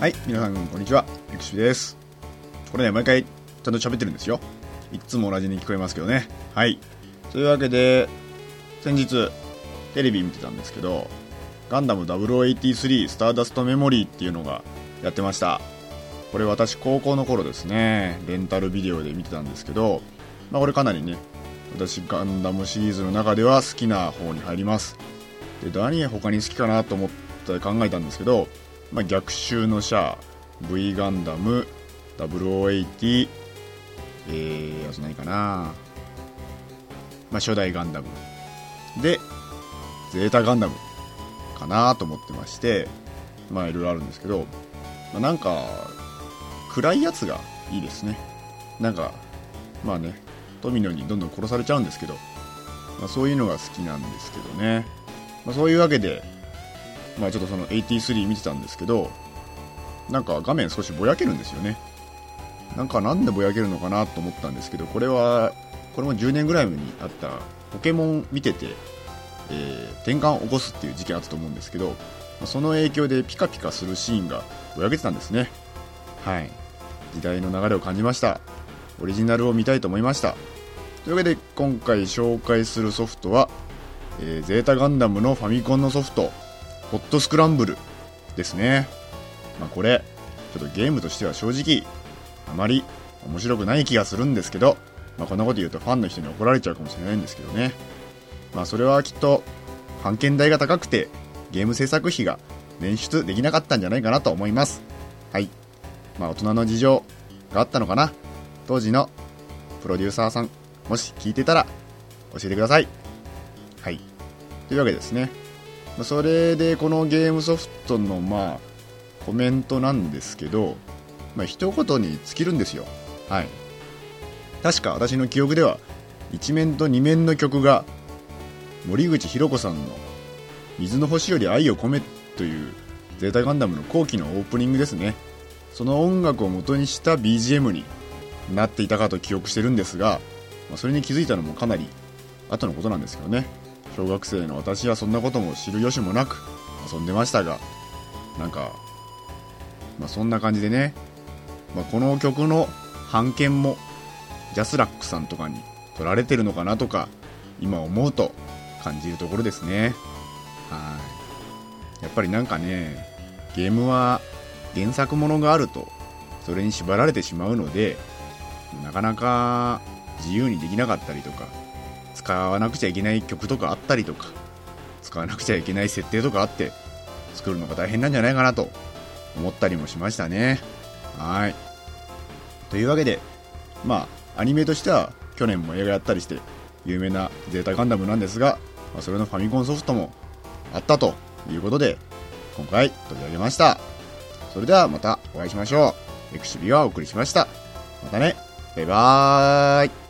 はい、皆さんこんにちは、エクシビです。これね、毎回ちゃんと喋ってるんですよ。いつも同じに聞こえますけどね。はい。というわけで、先日、テレビ見てたんですけど、ガンダム0083スターダストメモリーっていうのがやってました。これ私高校の頃ですね、レンタルビデオで見てたんですけど、まあこれかなりね、私ガンダムシリーズの中では好きな方に入ります。で、何他に好きかなと思って考えたんですけど、まあ、逆襲のシャア V ガンダム0080えー、あと何かな。まあ初代ガンダムでゼータガンダムかなと思ってましてまあいろいろあるんですけど、まあ、なんか暗いやつがいいですね。なんかまあね富野にどんどん殺されちゃうんですけど、まあ、そういうのが好きなんですけどね、まあ、そういうわけでまあちょっとその83見てたんですけど、なんか画面少しぼやけるんですよね。なんかなんでぼやけるのかなと思ったんですけど、これは、これも10年ぐらい前にあったポケモン見てて、えー、転換を起こすっていう事件あったと思うんですけど、その影響でピカピカするシーンがぼやけてたんですね。はい。時代の流れを感じました。オリジナルを見たいと思いました。というわけで今回紹介するソフトは、えー、ゼータガンダムのファミコンのソフト、ホットスクランブルですね。まあこれ、ちょっとゲームとしては正直、あまり面白くない気がするんですけど、まあこんなこと言うとファンの人に怒られちゃうかもしれないんですけどね。まあそれはきっと、版権代が高くて、ゲーム制作費が捻出できなかったんじゃないかなと思います。はい。まあ大人の事情があったのかな。当時のプロデューサーさん、もし聞いてたら教えてください。はい。というわけですね。それでこのゲームソフトのまあコメントなんですけど、まあ一言に尽きるんですよ。はい。確か私の記憶では1面と2面の曲が森口博子さんの水の星より愛を込めというゼータガンダムの後期のオープニングですね。その音楽を元にした BGM になっていたかと記憶してるんですが、まあ、それに気づいたのもかなり後のことなんですけどね。小学生の私はそんなことも知る由もなく遊んでましたがなんか、まあ、そんな感じでね、まあ、この曲の版権もジャスラックさんとかに取られてるのかなとか今思うと感じるところですね。はい。やっぱりなんかねゲームは原作ものがあるとそれに縛られてしまうのでなかなか自由にできなかったりとか使わなくちゃいけない曲とかあったりとか使わなくちゃいけない設定とかあって作るのが大変なんじゃないかなと思ったりもしましたね。はい。というわけでまあアニメとしては去年も映画やったりして有名なゼータガンダムなんですが、まあ、それのファミコンソフトもあったということで今回取り上げました。それではまたお会いしましょう。エクシビがお送りしました。またね。バイバーイ。